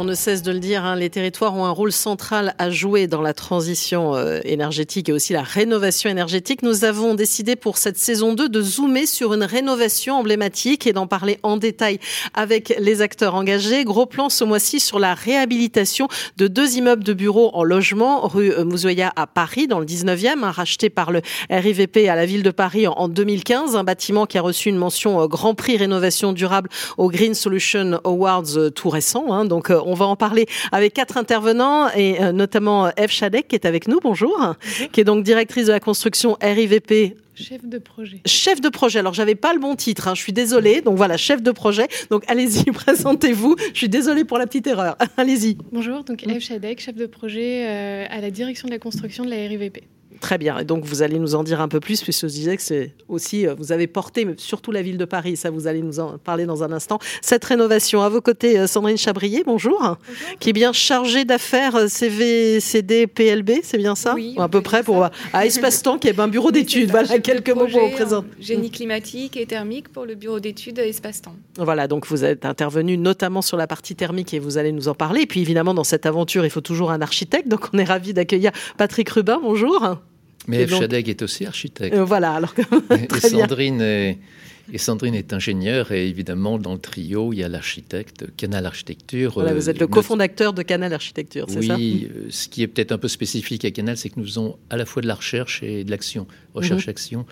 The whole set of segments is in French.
On ne cesse de le dire, hein, les territoires ont un rôle central à jouer dans la transition euh, énergétique et aussi la rénovation énergétique. Nous avons décidé pour cette saison 2 de zoomer sur une rénovation emblématique et d'en parler en détail avec les acteurs engagés. Gros plan ce mois-ci sur la réhabilitation de deux immeubles de bureaux en logement, rue euh, Mouzoya à Paris, dans le 19e, hein, racheté par le RIVP à la ville de Paris en 2015. Un bâtiment qui a reçu une mention euh, Grand Prix Rénovation Durable au Green Solution Awards tout récent. Hein, donc on va en parler avec quatre intervenants et euh, notamment Eve Chadek qui est avec nous. Bonjour. Qui est donc directrice de la construction RIVP Chef de projet. Chef de projet. Alors, j'avais pas le bon titre, hein, je suis désolée. Donc voilà, chef de projet. Donc allez-y, présentez-vous. Je suis désolée pour la petite erreur. allez-y. Bonjour, donc Eve Chadek, chef de projet euh, à la direction de la construction de la RIVP. Très bien. Et donc, vous allez nous en dire un peu plus, puisque je disais que c'est aussi, euh, vous avez porté, surtout la ville de Paris, ça, vous allez nous en parler dans un instant, cette rénovation. À vos côtés, euh, Sandrine Chabrier, bonjour, qui est bien chargée d'affaires euh, CV, CD, PLB, c'est bien ça Oui. À peu près pour à Espace-Temps, qui est un bureau d'études. Voilà, quelques mots pour vous présenter. Génie climatique et thermique pour le bureau d'études Espace-Temps. Voilà, donc vous êtes intervenu notamment sur la partie thermique et vous allez nous en parler. Et puis évidemment, dans cette aventure, il faut toujours un architecte. Donc on est ravi d'accueillir Patrick Rubin. Bonjour. Mais. Chadeg est aussi architecte. Euh, voilà, alors que, et, Sandrine est, et Sandrine est ingénieure et évidemment dans le trio il y a l'architecte Canal Architecture. Voilà, vous êtes le cofondateur de Canal Architecture, c'est oui, ça? Oui, ce qui est peut-être un peu spécifique à Canal, c'est que nous faisons à la fois de la recherche et de l'action, recherche-action.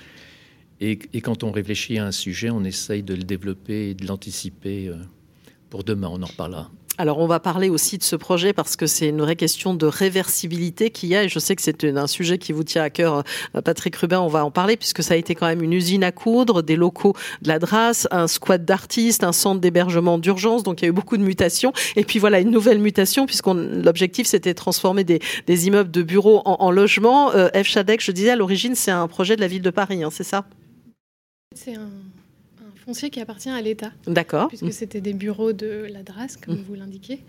Et, et, quand on réfléchit à un sujet, on essaye de le développer et de l'anticiper pour demain. On en reparlera. Alors, on va parler aussi de ce projet parce que c'est une vraie question de réversibilité qu'il y a. Et je sais que c'est un sujet qui vous tient à cœur, euh, Patrick Rubin. On va en parler puisque ça a été quand même une usine à coudre, des locaux de la DRAS, un squat d'artistes, un centre d'hébergement d'urgence. Donc, il y a eu beaucoup de mutations. Et puis, voilà, une nouvelle mutation puisqu'on l'objectif, c'était de transformer des, des, immeubles de bureaux en, en logements. Euh, F. Chadek, je disais, à l'origine, c'est un projet de la ville de Paris, hein, c'est ça? C'est un foncier qui appartient à l'État. D'accord. Puisque c'était des bureaux de la DRAS, comme mmh. vous l'indiquez.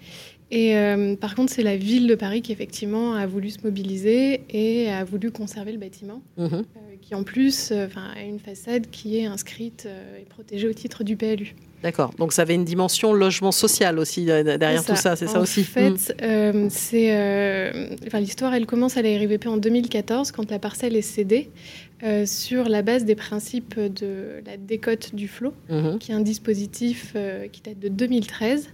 Et euh, par contre, c'est la ville de Paris qui, effectivement, a voulu se mobiliser et a voulu conserver le bâtiment, mmh. euh, qui, en plus, euh, a une façade qui est inscrite et protégée au titre du PLU. D'accord. Donc ça avait une dimension logement social aussi derrière ça. tout ça, c'est ça aussi. En fait, mmh. euh, c'est, euh, enfin, l'histoire, elle commence à la RIVP en 2014 quand la parcelle est cédée euh, sur la base des principes de la décote du flot, mmh. qui est un dispositif euh, qui date de 2013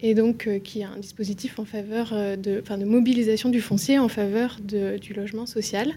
et donc euh, qui est un dispositif en faveur de, enfin, de mobilisation du foncier en faveur de, du logement social.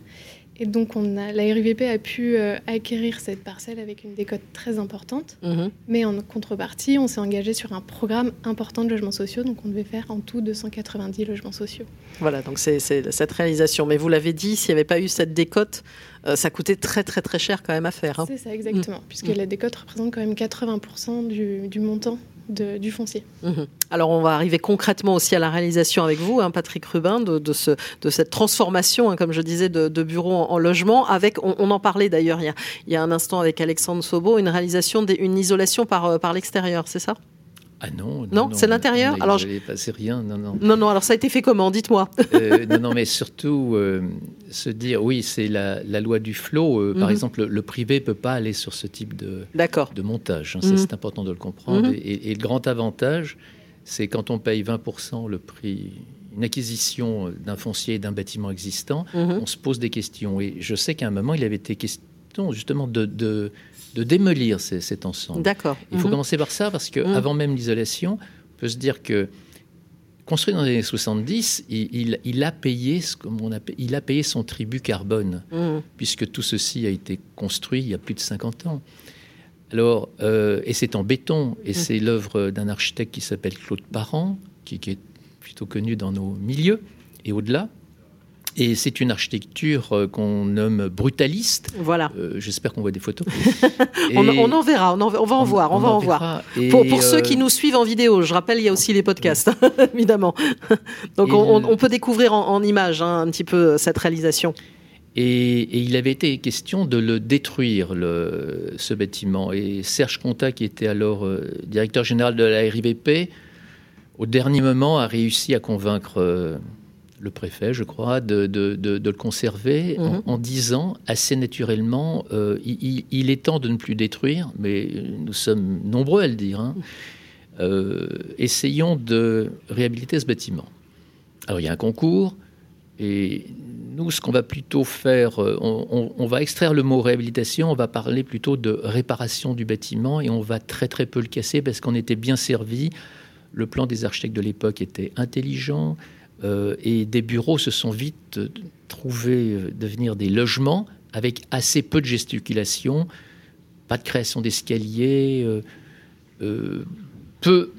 Et donc, on a, la RIVP a pu euh, acquérir cette parcelle avec une décote très importante. Mmh. Mais en contrepartie, on s'est engagé sur un programme important de logements sociaux. Donc, on devait faire en tout 290 logements sociaux. Voilà, donc c'est cette réalisation. Mais vous l'avez dit, s'il n'y avait pas eu cette décote, euh, ça coûtait très, très, très cher quand même à faire. Hein. C'est ça, exactement. Mmh. Puisque mmh. la décote représente quand même 80% du, du montant du foncier. Mmh. Alors on va arriver concrètement aussi à la réalisation avec vous, hein, Patrick Rubin, de, de, ce, de cette transformation, hein, comme je disais, de, de bureaux en, en, logement. Avec, on, en parlait d'ailleurs il, y a, un instant avec Alexandre Sobo, une réalisation, d'une isolation par, par l'extérieur, c'est ça? Ah non, non, non c'est l'intérieur. Alors, je passé rien, non, non. Non, non. Alors, ça a été fait comment Dites-moi. euh, non, non, mais surtout euh, se dire, oui, c'est la, la, loi du flot. Euh, mm -hmm. Par exemple, le, privé peut pas aller sur ce type de, de montage. Hein, mm -hmm. C'est important de le comprendre. Mm -hmm. et, et, le grand avantage, c'est quand on paye 20% le prix, une acquisition d'un foncier d'un bâtiment existant, on se pose des questions. Et je sais qu'à un moment, il avait été question justement de, de de démolir ces, cet ensemble. D'accord. Il faut mmh. commencer par ça parce que mmh. avant même l'isolation, on peut se dire que construit dans les années 70, il, il, il a payé ce on appelle, il a payé son tribut carbone mmh. puisque tout ceci a été construit il y a plus de 50 ans. Alors, euh, et c'est en béton, et c'est l'œuvre d'un architecte qui s'appelle Claude Parent, qui, qui, est plutôt connu dans nos milieux et au-delà. Et c'est une architecture euh, qu'on nomme brutaliste. Voilà. Euh, J'espère qu'on voit des photos. on, on, en verra, on, en, on va en on, voir, on, va en, voir. Pour, pour euh... ceux qui nous suivent en vidéo, je rappelle, il y a aussi les podcasts, évidemment. Donc on, peut découvrir en, images hein, un petit peu cette réalisation. Et, et, il avait été question de le détruire, le, ce bâtiment. Et Serge Contat, qui était alors euh, directeur général de la RIVP, au dernier moment a réussi à convaincre le préfet, je crois, de, le conserver mhm. en, disant assez naturellement euh, il, est temps de ne plus détruire, mais nous sommes nombreux à le dire. Hein. Euh, essayons de réhabiliter ce bâtiment. Alors il y a un concours, et nous, ce qu'on va plutôt faire, euh, on, va extraire le mot réhabilitation, on va parler plutôt de réparation du bâtiment, et on va très très peu le casser parce qu'on était bien servi. Le plan des architectes de l'époque était intelligent, euh, et des bureaux se sont vite trouvés devenir des logements avec assez peu de gesticulation, pas de création d'escaliers, peu,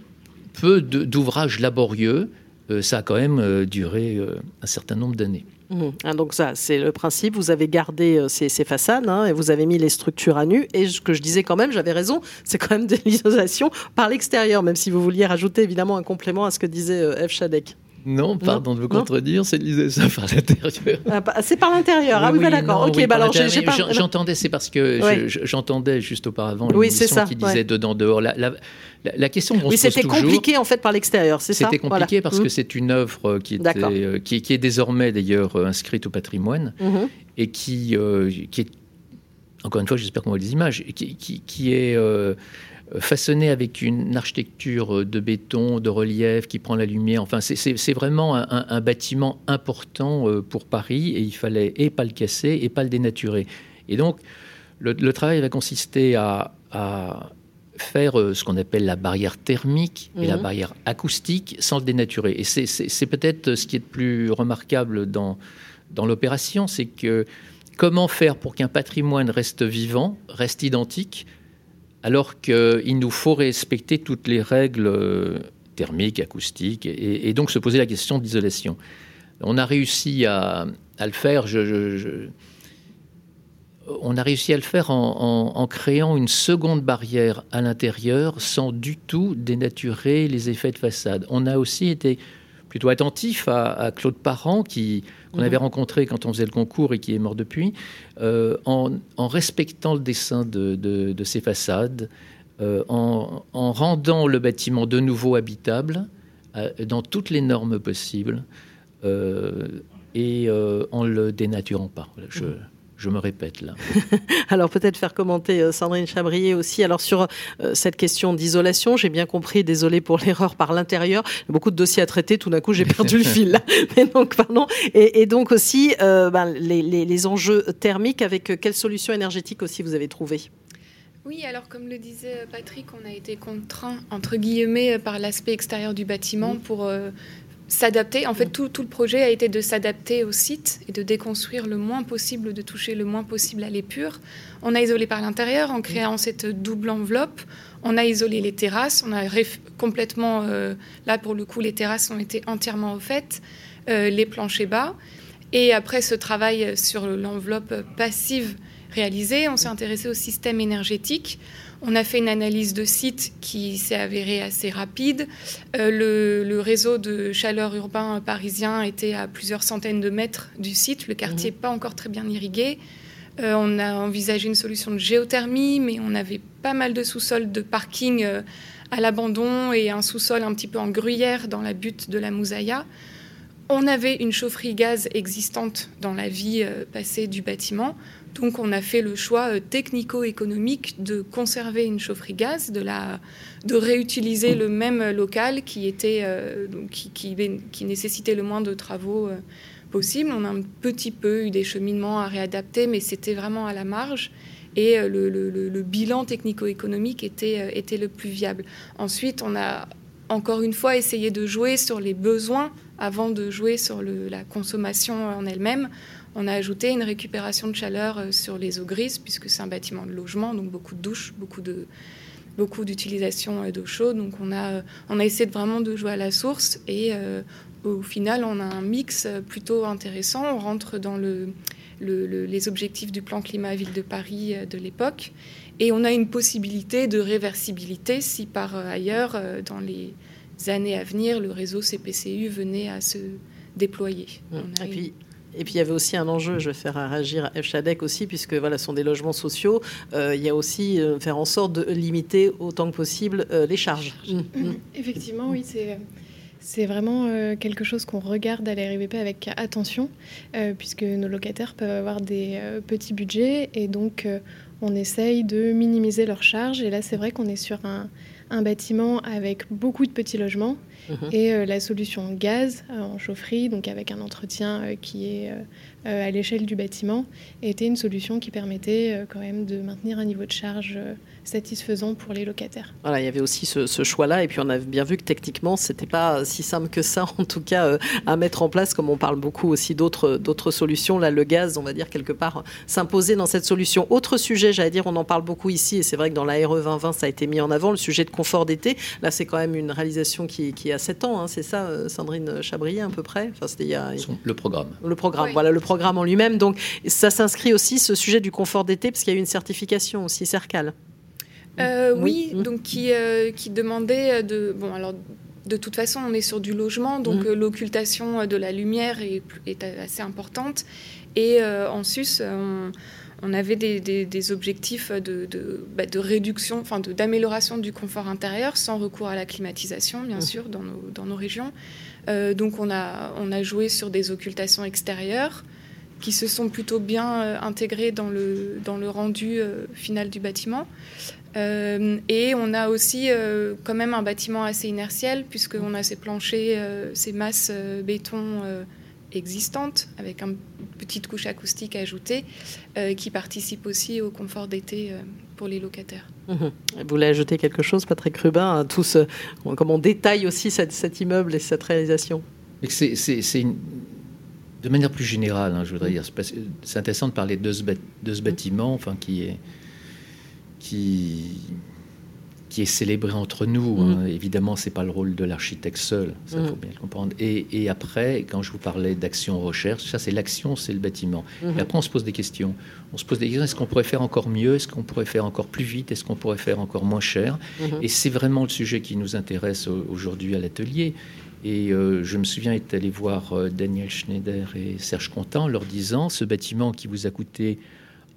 peu d'ouvrages laborieux, euh, ça a quand même euh, duré euh, un certain nombre d'années. Mmh. Ah, donc ça, c'est le principe. Vous avez gardé ces, façades hein, et vous avez mis les structures à nu. Et ce que je disais quand même, j'avais raison, c'est quand même de l'isolation par l'extérieur, même si vous vouliez rajouter évidemment un complément à ce que disait F. Shadek. Non, pardon de vous contredire, c'est de ça par l'intérieur. Ah, bah, c'est par l'intérieur. ah oui, bah, d'accord. Ok, bah, alors j'entendais, c'est parce que j'entendais juste auparavant oui, ça, qui disait dedans dehors. La, la, la, question Oui, c'était compliqué en fait par l'extérieur, c'est ça? C'était compliqué parce que mmh. c'est une œuvre qui, était, euh, qui, qui, est désormais d'ailleurs euh, inscrite au patrimoine mmh. et qui, euh, qui est, encore une fois, j'espère qu'on voit les images, qui, qui est façonné avec une architecture de béton, de relief qui prend la lumière. Enfin, c'est vraiment un, bâtiment important euh, pour Paris et il fallait et pas le casser et pas le dénaturer. Et donc, le, travail va consister à, faire euh, ce qu'on appelle la barrière thermique et la mhm. barrière acoustique sans le dénaturer. Et c'est peut-être ce qui est le plus remarquable dans, dans l'opération, c'est que comment faire pour qu'un patrimoine reste vivant, reste identique, alors qu'il nous faut respecter toutes les règles euh, thermiques, acoustiques, et, donc se poser la question d'isolation. On a réussi à, le faire. on a réussi à le faire en, créant une seconde barrière à l'intérieur sans du tout dénaturer les effets de façade. On a aussi été plutôt attentif à, Claude Parent, qui, qu'on mhm. avait rencontré quand on faisait le concours et qui est mort depuis, euh, en, respectant le dessin de, de, ces façades, euh, en, rendant le bâtiment de nouveau habitable euh, dans toutes les normes possibles et en le dénaturant pas. Je, mhm je me répète là. alors peut-être faire commenter euh, Sandrine Chabrier aussi. Alors sur euh, cette question d'isolation, j'ai bien compris, désolé pour l'erreur par l'intérieur, beaucoup de dossiers à traiter, tout d'un coup j'ai perdu le fil. Mais donc pardon. Et, donc aussi euh, ben, les, enjeux thermiques, avec quelles solutions énergétiques aussi vous avez trouvé oui, alors comme le disait Patrick, on a été contraint, entre guillemets, par l'aspect extérieur du bâtiment pour s'adapter. En fait, tout, le projet a été de s'adapter au site et de déconstruire le moins possible, de toucher le moins possible à l'épure. On a isolé par l'intérieur en créant cette double enveloppe. On a isolé les terrasses. On a complètement, euh, là pour le coup, les terrasses ont été entièrement refaites, euh, les planchers bas. Et après ce travail sur l'enveloppe passive réalisée, on s'est intéressé au système énergétique. On a fait une analyse de site qui s'est avérée assez rapide. Euh, le, réseau de chaleur urbain parisien était à plusieurs centaines de mètres du site. Le quartier n'est mhm. pas encore très bien irrigué. Euh, on a envisagé une solution de géothermie, mais on avait pas mal de sous-sols de parking euh, à l'abandon et un sous-sol un petit peu en gruyère dans la butte de la Moussaïa. On avait une chaufferie gaz existante dans la vie passée du bâtiment. Donc on a fait le choix euh, technico-économique de conserver une chaufferie gaz, de, réutiliser le même local qui, était, euh, qui, nécessitait le moins de travaux euh, possible. On a un petit peu eu des cheminements à réadapter, mais c'était vraiment à la marge. Et le, bilan technico-économique était le plus viable. Ensuite, on a encore une fois essayé de jouer sur les besoins avant de jouer sur la consommation en elle-même. On a ajouté une récupération de chaleur euh, sur les eaux grises, puisque c'est un bâtiment de logement, donc beaucoup de douches, beaucoup de beaucoup d'utilisation euh, d'eau chaude. Donc on a, euh, on a essayé de vraiment de jouer à la source et au final on a un mix plutôt intéressant. On rentre dans le, les objectifs du plan climat ville de Paris de l'époque et on a une possibilité de réversibilité si par ailleurs dans les années à venir le réseau CPCU venait à se déployer. Mmh. Et puis il y avait aussi un enjeu, je vais faire réagir à FCHADEC aussi, puisque voilà, ce sont des logements sociaux. Euh, il y a aussi euh, faire en sorte de limiter autant que possible euh, les charges. Mmh. Mmh. Effectivement, oui, c'est C'est vraiment quelque chose qu'on regarde à la RIVP avec attention, puisque nos locataires peuvent avoir des petits budgets et donc on essaye de minimiser leurs charges. Et là, c'est vrai qu'on est sur un, un bâtiment avec beaucoup de petits logements mhm. et euh, la solution gaz euh, en chaufferie, donc avec un entretien euh, qui est à l'échelle du bâtiment, était une solution qui permettait quand même de maintenir un niveau de charge satisfaisant pour les locataires. Voilà, il y avait aussi ce, choix-là, et puis on a bien vu que techniquement, c'était pas si simple que ça, en tout cas, à mettre en place, comme on parle beaucoup aussi d'autres d'autres solutions. Là, le gaz, on va dire quelque part, s'imposer dans cette solution. Autre sujet, j'allais dire, on en parle beaucoup ici, et c'est vrai que dans la RE 2020, ça a été mis en avant, le sujet de confort d'été. Là, c'est quand même une réalisation qui, qui a 7 ans, hein, c'est ça, euh, Sandrine Chabrier, à peu près enfin, c'était il y a... Le programme. Le programme, voilà, le programme en lui-même. Donc, ça s'inscrit aussi, ce sujet du confort d'été, parce qu'il y a eu une certification aussi, CERCAL. Euh, oui, donc qui, euh, qui demandait de. Bon, alors de toute façon, on est sur du logement, donc mm. l'occultation de la lumière est, est, assez importante. Et en sus, on, avait des, des, objectifs de, de, bah, de réduction, enfin d'amélioration du confort intérieur sans recours à la climatisation, bien sûr, dans nos, dans nos régions. donc on a, on a joué sur des occultations extérieures qui se sont plutôt bien intégrées dans le, dans le rendu final du bâtiment. Euh, et on a aussi euh, quand même un bâtiment assez inertiel, puisqu'on a ces planchers, euh, ces masses béton existantes, avec une petite couche acoustique ajoutée, qui participe aussi au confort d'été pour les locataires. Mhm. Vous voulez ajouter quelque chose, Patrick Rubin, à tout ce, comment on détaille aussi cet immeuble et cette réalisation? C'est, de manière plus générale, hein, je voudrais dire, c'est intéressant de parler de ce, de ce bâtiment, enfin, qui est qui, qui est célébré entre nous. Hein. Mm. Évidemment, c'est pas le rôle de l'architecte seul, ça mm. faut bien le comprendre. Et, et, après, quand je vous parlais d'action recherche, ça c'est l'action, c'est le bâtiment. Mm-hmm. Et après, on se pose des questions. On se pose des questions est-ce qu'on pourrait faire encore mieux? Est-ce qu'on pourrait faire encore plus vite? Est-ce qu'on pourrait faire encore moins cher? Mm-hmm. Et c'est vraiment le sujet qui nous intéresse aujourd'hui à l'atelier. Et euh, je me souviens être allé voir euh, Daniel Schneider et Serge Contant leur disant ce bâtiment qui vous a coûté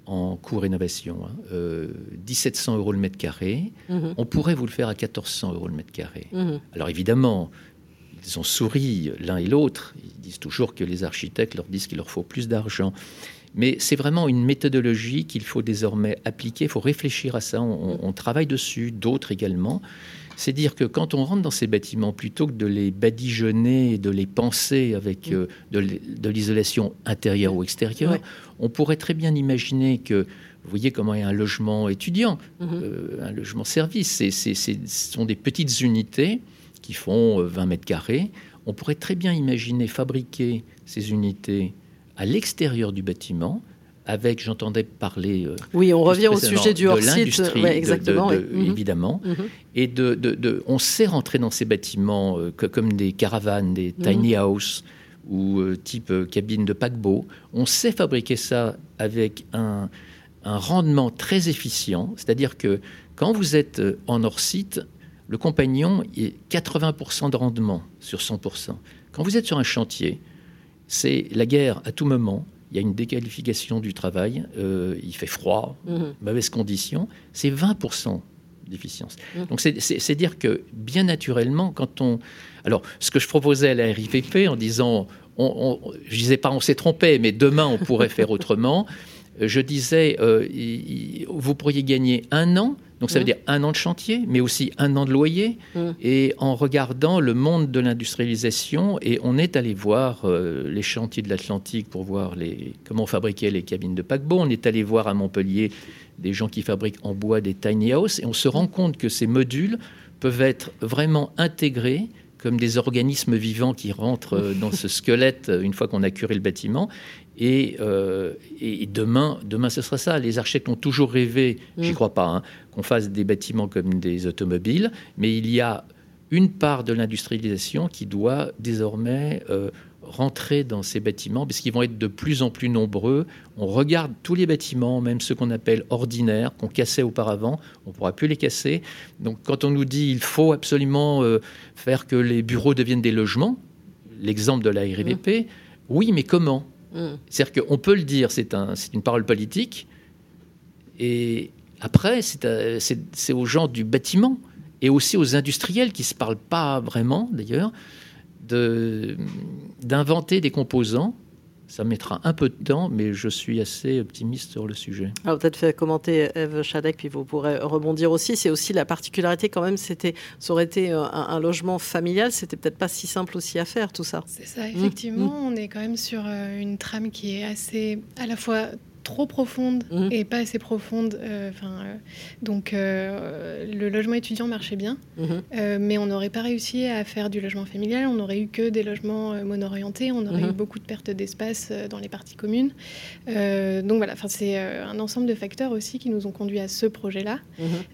en coût rénovation, 1700 hein. euh, euros le mètre carré. Mhm. On pourrait vous le faire à 1400 euros le mètre carré. Mhm. Alors évidemment, ils ont souri l'un et l'autre. Ils disent toujours que les architectes leur disent qu'il leur faut plus d'argent. Mais c'est vraiment une méthodologie qu'il faut désormais appliquer. Il faut réfléchir à ça. on travaille dessus, d'autres également. C'est dire que quand on rentre dans ces bâtiments, plutôt que de les badigeonner et de les penser avec mm. euh, de l'isolation intérieure ou extérieure, on pourrait très bien imaginer que vous voyez comment a un logement étudiant, mm-hmm. euh, un logement service. ce sont des petites unités qui font 20 euh, mètres carrés. On pourrait très bien imaginer fabriquer ces unités à l'extérieur du bâtiment avec, j'entendais parler. Euh, oui, on revient au sujet du hors-site, exactement, mhm. évidemment. Mhm. Et de, de, on sait rentrer dans ces bâtiments euh, comme des caravanes, des mhm. tiny houses ou euh, type cabine de paquebot. On sait fabriquer ça avec un, un rendement très efficient, c'est-à-dire que quand vous êtes en hors-site, le compagnon est 80% de rendement sur 100%. Quand vous êtes sur un chantier, c'est la guerre à tout moment il y a une déqualification du travail, euh, il fait froid, mhm. mauvaises conditions, c'est 20% d'efficience. Mhm. Donc c'est dire que bien naturellement, quand on... Alors ce que je proposais à la RIPP en disant, on, je disais pas on s'est trompé, mais demain on pourrait faire autrement, je disais, euh, vous pourriez gagner un an donc ça veut mmh. dire un an de chantier, mais aussi un an de loyer. Mmh. Et en regardant le monde de l'industrialisation, et on est allé voir euh, les chantiers de l'Atlantique pour voir les, comment on fabriquait les cabines de paquebot. On est allé voir à Montpellier des gens qui fabriquent en bois des tiny houses, et on se rend compte que ces modules peuvent être vraiment intégrés comme des organismes vivants qui rentrent euh, dans ce squelette euh, une fois qu'on a curé le bâtiment. Euh, et, demain, demain, ce sera ça. Les architectes ont toujours rêvé, j'y mm. crois pas, hein, qu'on fasse des bâtiments comme des automobiles, mais il y a une part de l'industrialisation qui doit désormais euh, rentrer dans ces bâtiments, parce qu'ils vont être de plus en plus nombreux. On regarde tous les bâtiments, même ceux qu'on appelle ordinaires, qu'on cassait auparavant, on ne pourra plus les casser. Donc quand on nous dit il faut absolument euh, faire que les bureaux deviennent des logements, l'exemple de la RVP, mm. oui, mais comment? C'est-à-dire qu'on peut le dire, c'est une parole politique, et après, c'est aux gens du bâtiment et aussi aux industriels qui ne se parlent pas vraiment, d'ailleurs, d'inventer des composants ça mettra un peu de temps, mais je suis assez optimiste sur le sujet. Alors peut-être fait commenter Eve Chadek, puis vous pourrez rebondir aussi. C'est aussi la particularité quand même, c'était, ça aurait été un, logement familial, c'était peut-être pas si simple aussi à faire tout ça. C'est ça, effectivement, mmh. on est quand même sur euh, une trame qui est assez à la fois trop profonde mhm. et pas assez profonde. Euh, enfin, euh, donc, euh, le logement étudiant marchait bien, mhm. mais on n'aurait pas réussi à faire du logement familial. On n'aurait eu que des logements mono-orientés. On aurait mhm. eu beaucoup de pertes d'espace dans les parties communes. donc voilà, enfin, c'est un ensemble de facteurs aussi qui nous ont conduit à ce projet-là.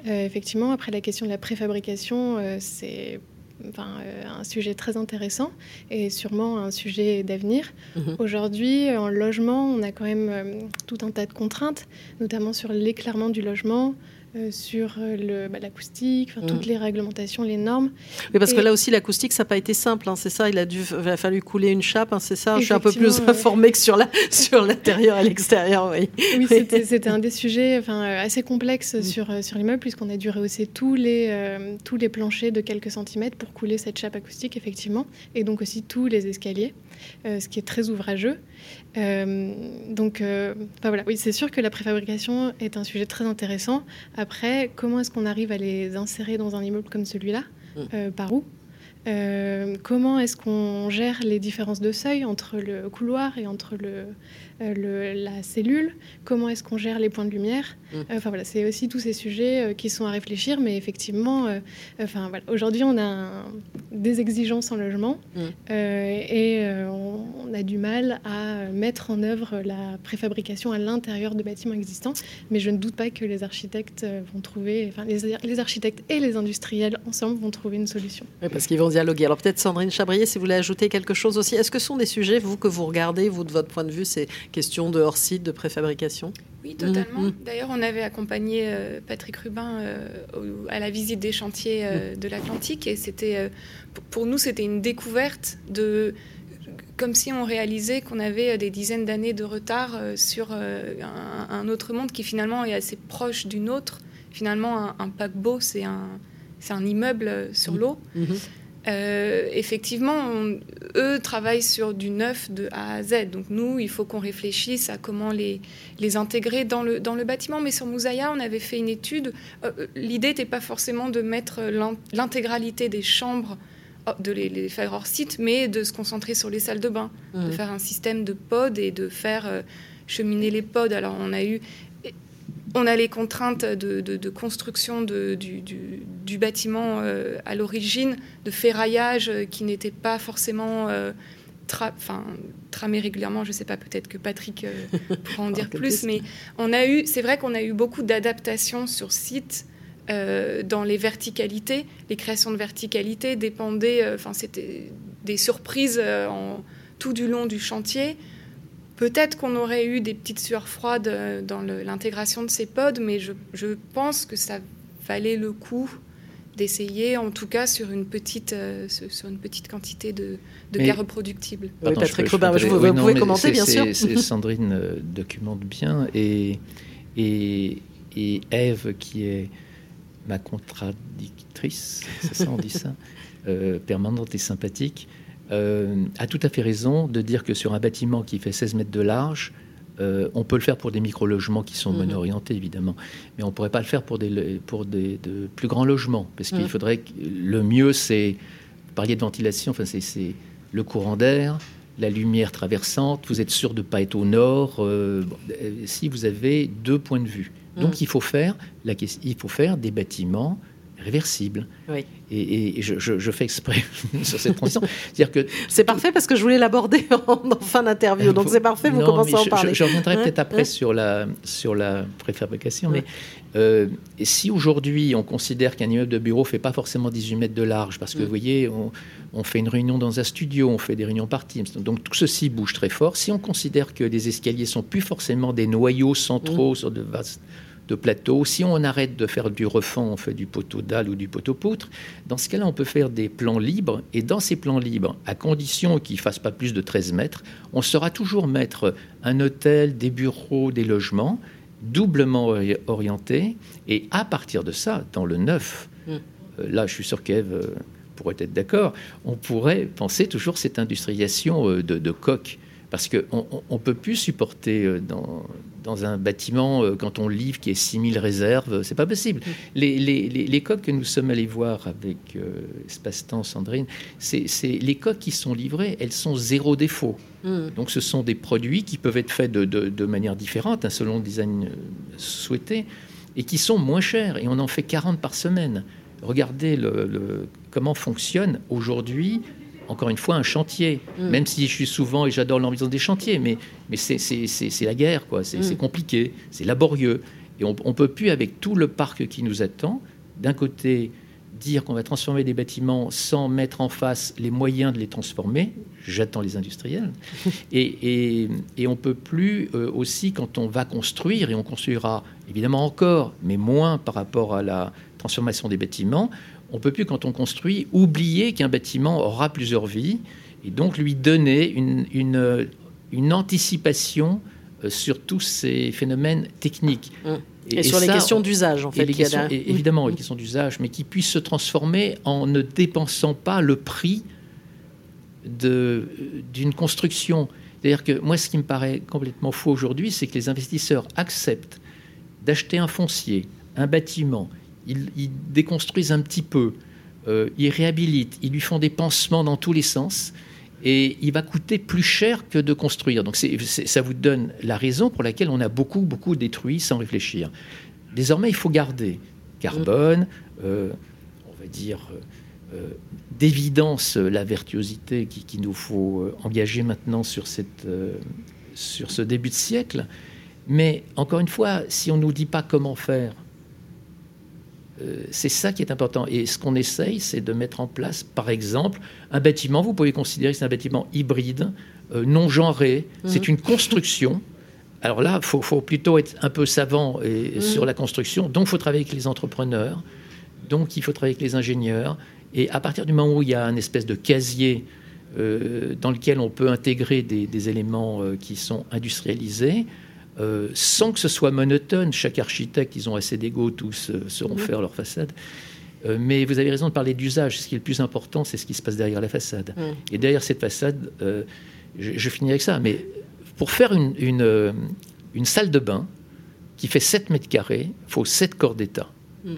effectivement, après la question de la préfabrication, c'est enfin, euh, un sujet très intéressant et sûrement un sujet d'avenir. Mhm. Aujourd'hui, en logement, on a quand même euh, tout un tas de contraintes, notamment sur l'éclairement du logement, euh, sur euh, bah, l'acoustique, toutes mm. les réglementations, les normes. Oui, parce que là aussi, l'acoustique, ça n'a pas été simple. Hein, c'est ça, il a, dû, il a fallu couler une chape, hein, c'est ça. Je suis un peu plus informée que sur l'intérieur sur et l'extérieur. Oui, oui c'était un des sujets enfin, euh, assez complexes mm. sur, sur l'immeuble, puisqu'on a dû rehausser tous les, tous les planchers de quelques centimètres pour couler cette chape acoustique, effectivement, et donc aussi tous les escaliers, ce qui est très ouvrageux. Euh, donc, euh, voilà, oui, c'est sûr que la préfabrication est un sujet très intéressant. Après, comment est-ce qu'on arrive à les insérer dans un immeuble comme celui-là mm. euh, Par où? Comment est-ce qu'on gère les différences de seuil entre le couloir et entre le, euh, la cellule, comment est-ce qu'on gère les points de lumière. Mm. Euh, enfin voilà, c'est aussi tous ces sujets euh, qui sont à réfléchir, mais effectivement, enfin voilà, aujourd'hui on a des exigences en logement mm. et on, a du mal à mettre en œuvre la préfabrication à l'intérieur de bâtiments existants, mais je ne doute pas que les architectes vont trouver, enfin les, les architectes et les industriels ensemble vont trouver une solution. Oui, parce qu'ils vont dialoguer. Alors peut-être Sandrine Chabrier, si vous voulez ajouter quelque chose aussi, est-ce que ce sont des sujets, vous, que vous regardez, vous, de votre point de vue, c'est question de hors-site, de préfabrication? Oui, totalement. Mm-hmm. D'ailleurs, on avait accompagné euh, Patrick Rubin euh, à la visite des chantiers euh, mm. de l'Atlantique et c'était, pour nous, c'était une découverte de comme si on réalisait qu'on avait des dizaines d'années de retard sur un, autre monde qui finalement est assez proche du nôtre. Finalement, un, paquebot, c'est un, c'est un immeuble sur mm. l'eau. Mm-hmm. Euh, effectivement, eux travaillent sur du neuf de A à Z. Donc nous, il faut qu'on réfléchisse à comment les, les intégrer dans le, dans le bâtiment. Mais sur Moussaïa, on avait fait une étude. Euh, euh, l'idée n'était pas forcément de mettre l'intégralité des chambres, oh, de les, faire hors site, mais de se concentrer sur les salles de bain, de mmh. faire un système de pods et de faire cheminer les pods. Alors on a eu on a les contraintes de, construction du, bâtiment euh, à l'origine, de ferraillage euh, qui n'était pas forcément euh, tramé régulièrement. Je ne sais pas, peut-être que Patrick pourra en dire plus, mais on a eu, c'est vrai qu'on a eu beaucoup d'adaptations sur site. dans les verticalités, les créations de verticalité dépendaient, enfin c'était des surprises en, tout du long du chantier. Peut-être qu'on aurait eu des petites sueurs froides euh, dans l'intégration de ces pods, mais je, pense que ça valait le coup d'essayer, en tout cas sur une petite, euh, sur une petite quantité de, de cas reproductibles. Oui, Patrick je, vous, pouvez commenter, bien sûr. Sandrine euh, documente bien et, et, et Eve, qui est ma contradictrice, c'est ça, on dit ça, permanente et sympathique, euh, a tout à fait raison de dire que sur un bâtiment qui fait 16 mètres de large, euh, on peut le faire pour des micro-logements qui sont mmh. orientés évidemment, mais on ne pourrait pas le faire pour des, pour des de plus grands logements, parce qu'il mhm. faudrait que le mieux, c'est, vous parliez de ventilation, enfin, c'est le courant d'air, la lumière traversante, vous êtes sûr de ne pas être au nord, euh, si vous avez deux points de vue. Donc mhm. il, faut faire la, il faut faire des bâtiments réversible. Et, je, fais exprès sur cette transition. C'est-à-dire que c'est parfait parce que je voulais l'aborder en, fin d'interview. Donc c'est parfait, vous commencez à en parler. Je, reviendrai peut-être après sur la sur la préfabrication. Mais euh, si aujourd'hui on considère qu'un immeuble de bureau fait pas forcément 18 mètres de large, parce que mm. vous voyez, on, fait une réunion dans un studio, on fait des réunions par Teams, donc tout ceci bouge très fort. Si on considère que les escaliers sont plus forcément des noyaux centraux mm. sur de vastes de plateau. Si on arrête de faire du refend, on fait du poteau dalle ou du poteau poutre. Dans ce cas-là, on peut faire des plans libres. Et dans ces plans libres, à condition qu'ils ne fassent pas plus de 13 mètres, on saura toujours mettre un hôtel, des bureaux, des logements doublement orientés. Et à partir de ça, dans le neuf, mm. euh, là, je suis sûr qu'Ève euh, pourrait être d'accord, on pourrait penser toujours cette industrialisation de, de coques parce qu'on ne peut plus supporter euh, dans, dans un bâtiment, euh, quand on livre, qui est 6000 réserves, c'est pas possible. Les, les, les, coques que nous sommes allés voir avec euh, Espace-Temps, Sandrine, c'est les coques qui sont livrées, elles sont zéro défaut. Mm. Donc ce sont des produits qui peuvent être faits de, de, manière différente, hein, selon le design souhaité, et qui sont moins chers. Et on en fait 40 par semaine. Regardez le, comment fonctionne aujourd'hui encore une fois, un chantier. Mm. Même si je suis souvent et j'adore l'ambiance des chantiers, mais, mais c'est la guerre, quoi. C'est mm. compliqué, c'est laborieux. Et on ne peut plus, avec tout le parc qui nous attend, d'un côté, dire qu'on va transformer des bâtiments sans mettre en face les moyens de les transformer. J'attends les industriels. Et, et, on peut plus euh, aussi, quand on va construire, et on construira évidemment encore, mais moins par rapport à la transformation des bâtiments, on peut plus, quand on construit, oublier qu'un bâtiment aura plusieurs vies et donc lui donner une, une, anticipation euh, sur tous ces phénomènes techniques. Mmh. Et, sur les questions d'usage, en fait. Les questions, évidemment, les questions d'usage, mais qui puissent se transformer en ne dépensant pas le prix d'une construction. C'est-à-dire que moi, ce qui me paraît complètement faux aujourd'hui, c'est que les investisseurs acceptent d'acheter un foncier, un bâtiment, ils, déconstruisent un petit peu, euh, ils réhabilitent, ils lui font des pansements dans tous les sens, et il va coûter plus cher que de construire. Donc ça vous donne la raison pour laquelle on a beaucoup, beaucoup détruit sans réfléchir. Désormais, il faut garder carbone, euh, on va dire euh, d'évidence la virtuosité qu'il qui nous faut engager maintenant sur, sur ce début de siècle. Mais encore une fois, si on ne nous dit pas comment faire, euh, c'est ça qui est important. Et ce qu'on essaye, c'est de mettre en place, par exemple, un bâtiment. Vous pouvez considérer que c'est un bâtiment hybride, euh, non genré. Mhm. C'est une construction. Alors là, il faut, plutôt être un peu savant et, mhm. sur la construction. Donc, il faut travailler avec les entrepreneurs. Donc, il faut travailler avec les ingénieurs. Et à partir du moment où il y a un espèce de casier euh, dans lequel on peut intégrer des éléments qui sont industrialisés, euh, sans que ce soit monotone. Chaque architecte, ils ont assez d'ego, tous euh, sauront faire leur façade. Euh, mais vous avez raison de parler d'usage. Ce qui est le plus important, c'est ce qui se passe derrière la façade. Et derrière cette façade, je, finis avec ça, mais pour faire une, une, salle de bain qui fait 7 mètres carrés, il faut 7 corps d'État. Mm.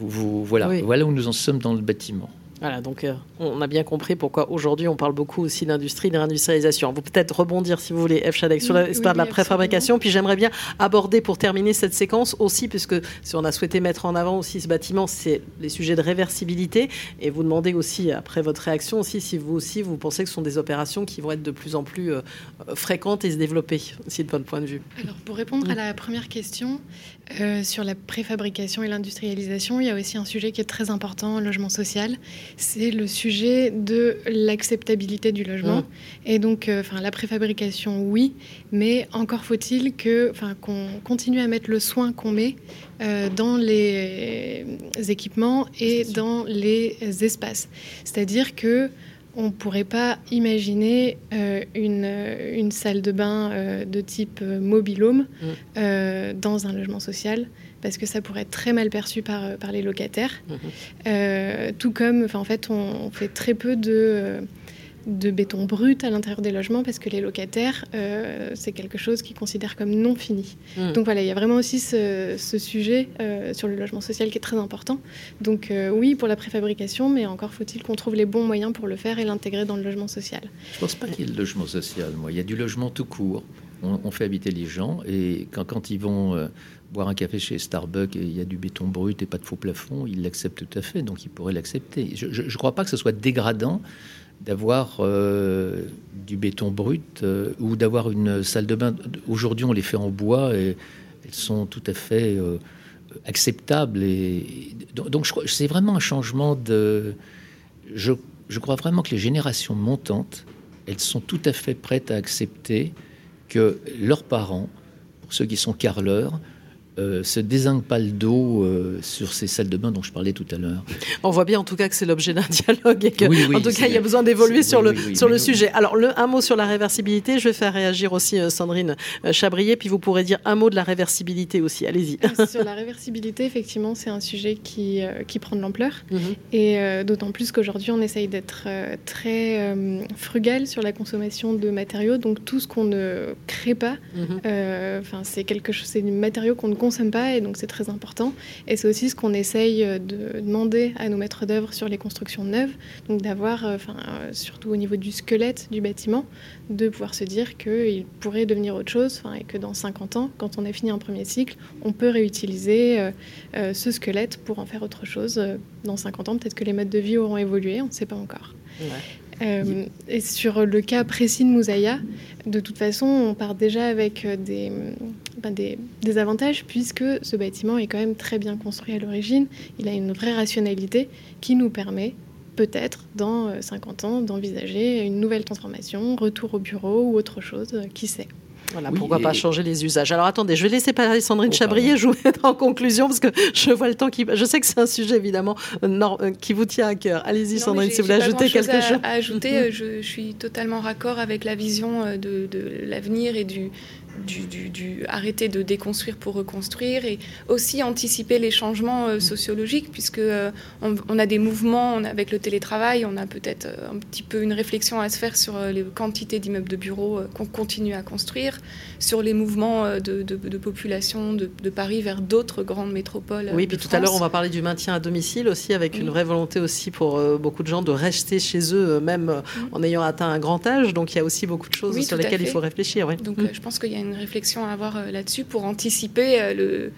Vous, voilà, voilà où nous en sommes dans le bâtiment. Voilà, donc euh, on a bien compris pourquoi aujourd'hui on parle beaucoup aussi d'industrie, de réindustrialisation. Vous peut-être rebondir si vous voulez, F. Chadek, sur l'histoire de la préfabrication. Puis j'aimerais bien aborder pour terminer cette séquence aussi, puisque si on a souhaité mettre en avant aussi ce bâtiment, c'est les sujets de réversibilité. Et vous demandez aussi, après votre réaction aussi, si vous aussi vous pensez que ce sont des opérations qui vont être de plus en plus euh, fréquentes et se développer, aussi de votre point de vue. Alors pour répondre à la première question, euh, sur la préfabrication et l'industrialisation, il y a aussi un sujet qui est très important, le logement social c'est le sujet de l'acceptabilité du logement. Mmh. Et donc, euh, la préfabrication, oui, mais encore faut-il que, qu'on continue à mettre le soin qu'on met euh, dans les équipements et dans les espaces. C'est-à-dire que on ne pourrait pas imaginer euh, une, salle de bain de type mobilhome mmh. dans un logement social parce que ça pourrait être très mal perçu par, euh, par les locataires. Mhm. Euh, tout comme, en fait, on, fait très peu de, euh, de béton brut à l'intérieur des logements parce que les locataires, c'est quelque chose qu'ils considèrent comme non fini. Mhm. Donc voilà, il y a vraiment aussi ce, ce sujet sur le logement social qui est très important. Donc oui, pour la préfabrication, mais encore faut-il qu'on trouve les bons moyens pour le faire et l'intégrer dans le logement social. Je ne pense pas qu'il y ait le logement social, moi. Il y a du logement tout court. On, fait habiter les gens et quand, quand ils vont boire un café chez Starbucks et il y a du béton brut et pas de faux plafond, il l'accepte tout à fait, donc il pourrait l'accepter. Je ne crois pas que ce soit dégradant d'avoir euh, du béton brut euh, ou d'avoir une salle de bain. Aujourd'hui, on les fait en bois et elles sont tout à fait euh, acceptables. Et, donc, c'est vraiment un changement de. Je, je, crois vraiment que les générations montantes, elles sont tout à fait prêtes à accepter que leurs parents, pour ceux qui sont carleurs, euh, se désigne pas le dos euh, sur ces salles de bain dont je parlais tout à l'heure. On voit bien en tout cas que c'est l'objet d'un dialogue et que, en tout cas, il y a besoin d'évoluer sur le, sur le sujet. Alors, le, un mot sur la réversibilité. Je vais faire réagir aussi euh, Sandrine Chabrier, puis vous pourrez dire un mot de la réversibilité aussi. Allez-y. sur la réversibilité, effectivement, c'est un sujet qui, qui prend de l'ampleur. Mhm. Et d'autant plus qu'aujourd'hui, on essaye d'être très frugal sur la consommation de matériaux. Donc, tout ce qu'on ne crée pas, enfin, c'est quelque chose, c'est du matériau qu'on ne consomme pas et donc c'est très important. Et c'est aussi ce qu'on essaye de demander à nos maîtres d'œuvre sur les constructions neuves, donc d'avoir, euh, enfin, euh, surtout au niveau du squelette du bâtiment, de pouvoir se dire qu'il pourrait devenir autre chose et que dans 50 ans, quand on a fini un premier cycle, on peut réutiliser euh, ce squelette pour en faire autre chose. Dans 50 ans, peut-être que les modes de vie auront évolué, on ne sait pas encore. Et sur le cas précis de Moussaïa, de toute façon, on part déjà avec des, des, avantages puisque ce bâtiment est quand même très bien construit à l'origine. Il a une vraie rationalité qui nous permet peut-être dans 50 euh, ans d'envisager une nouvelle transformation, retour au bureau ou autre chose, euh, qui sait. Voilà, pourquoi pas changer les usages. Alors attendez, je vais laisser parler Sandrine oh, Chabrier, je vous mettre en conclusion parce que je vois le temps qui. Je sais que c'est un sujet évidemment euh, qui vous tient à cœur. Allez-y, Sandrine, si vous voulez ajouter quelque chose. À ajouter, je, je, suis totalement raccord avec la vision de, de l'avenir et du, du, arrêter de déconstruire pour reconstruire et aussi anticiper les changements euh, sociologiques puisque euh, on, a des mouvements avec le télétravail, on a peut-être euh, un petit peu une réflexion à se faire sur les quantités d'immeubles de bureaux qu'on continue à construire, sur les mouvements de, population de, Paris vers d'autres grandes métropoles. Oui, puis tout à l'heure on va parler du maintien à domicile aussi avec une vraie volonté aussi pour beaucoup de gens de rester chez eux même en ayant atteint un grand âge. Donc il y a aussi beaucoup de choses sur lesquelles il faut réfléchir. Donc je pense qu'il y a une réflexion à avoir euh, là-dessus pour anticiper euh, le,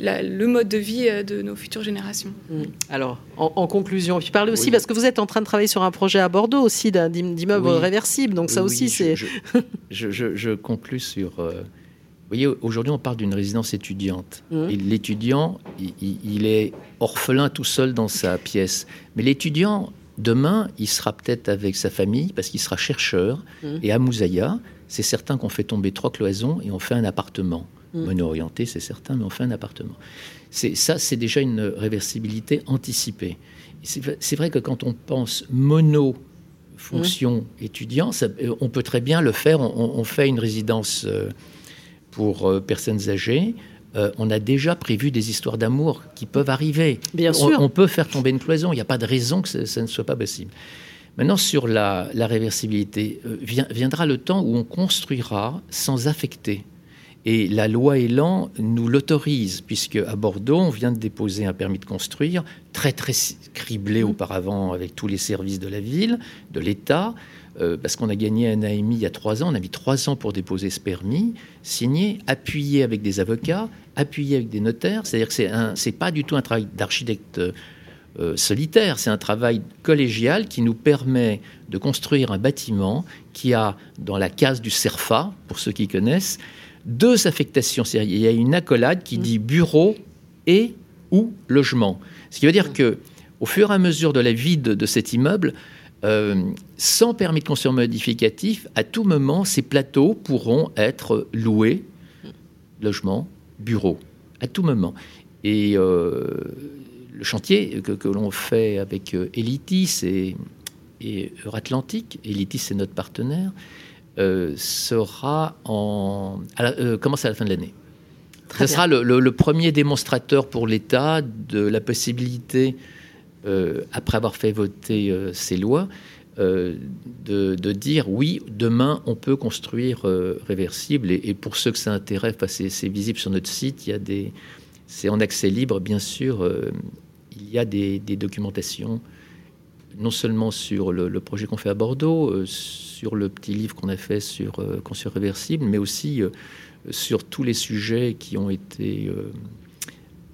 le mode de vie euh, de nos futures générations. Mmh. Alors, en, conclusion, puis parlez aussi, parce que vous êtes en train de travailler sur un projet à Bordeaux aussi d'immeuble réversible, donc ça aussi c'est... Je, je, conclus sur... vous voyez, aujourd'hui on parle d'une résidence étudiante. Mmh. Et l'étudiant, il, est orphelin tout seul dans sa pièce. Mais l'étudiant, demain, il sera peut-être avec sa famille, parce qu'il sera chercheur, mmh. et à Moussaïa, c'est certain qu'on fait tomber trois cloisons et on fait un appartement. Mm. Mono-orienté, c'est certain, mais on fait un appartement. C'est, ça, c'est déjà une réversibilité anticipée. C'est, vrai que quand on pense mono fonction mm. étudiant, euh, on peut très bien le faire. On, fait une résidence euh, pour euh, personnes âgées. on a déjà prévu des histoires d'amour qui peuvent arriver. Bien sûr. On peut faire tomber une cloison. Il n'y a pas de raison que ça ne soit pas possible. Maintenant, sur la, réversibilité, euh, viendra le temps où on construira sans affecter. Et la loi Elan nous l'autorise, puisque à Bordeaux, on vient de déposer un permis de construire, très très criblé mmh. auparavant avec tous les services de la ville, de l'État, euh, parce qu'on a gagné un AMI il y a trois ans, on a mis trois ans pour déposer ce permis, signé, appuyé avec des avocats, appuyé avec des notaires, c'est-à-dire que c'est n'est pas du tout un travail d'architecte euh, solitaire, c'est un travail collégial qui nous permet de construire un bâtiment qui a, dans la case du CERFA, pour ceux qui connaissent, deux affectations. Il y a une accolade qui dit bureau et ou logement. Ce qui veut dire que, au fur et à mesure de la vie de, cet immeuble, euh, sans permis de construire modificatif, à tout moment, ces plateaux pourront être loués, logement, bureau, à tout moment. Et euh, le chantier que, l'on fait avec euh, Elitis et, et Euratlantique, Elitis c'est notre partenaire, euh, sera en, à euh, commence à la fin de l'année. Ce sera le, premier démonstrateur pour l'État de la possibilité, après avoir fait voter ces lois, de, dire oui, demain on peut construire réversible. Et, pour ceux que ça intéresse, c'est visible sur notre site, il y a des, c'est en accès libre, bien sûr y a des, documentations, non seulement sur le, projet qu'on fait à Bordeaux, euh, sur le petit livre qu'on a fait sur euh, Conscience réversible, mais aussi euh, sur tous les sujets qui ont été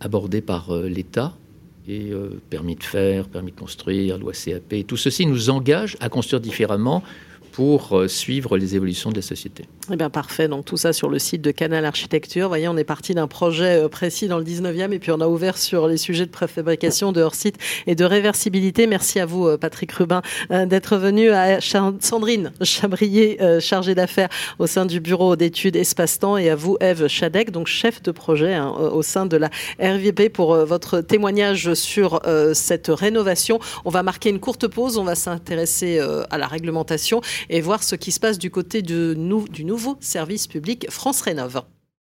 abordés par l'État, et permis de faire, permis de construire, loi CAP. Tout ceci nous engage à construire différemment pour euh, suivre les évolutions de la société. Eh bien, parfait. Donc, tout ça sur le site de Canal Architecture. Voyez, on est parti d'un projet euh, précis dans le 19e et puis on a ouvert sur les sujets de préfabrication, de hors-site et de réversibilité. Merci à vous, euh, Patrick Rubin, d'être venu à Sandrine Chabrier, chargée d'affaires au sein du bureau d'études espace-temps et à vous, Eve Chadec, donc chef de projet hein, au sein de la RVP pour votre témoignage sur cette rénovation. On va marquer une courte pause. On va s'intéresser à la réglementation et voir ce qui se passe du côté du, du nouveau service public France Rénov'.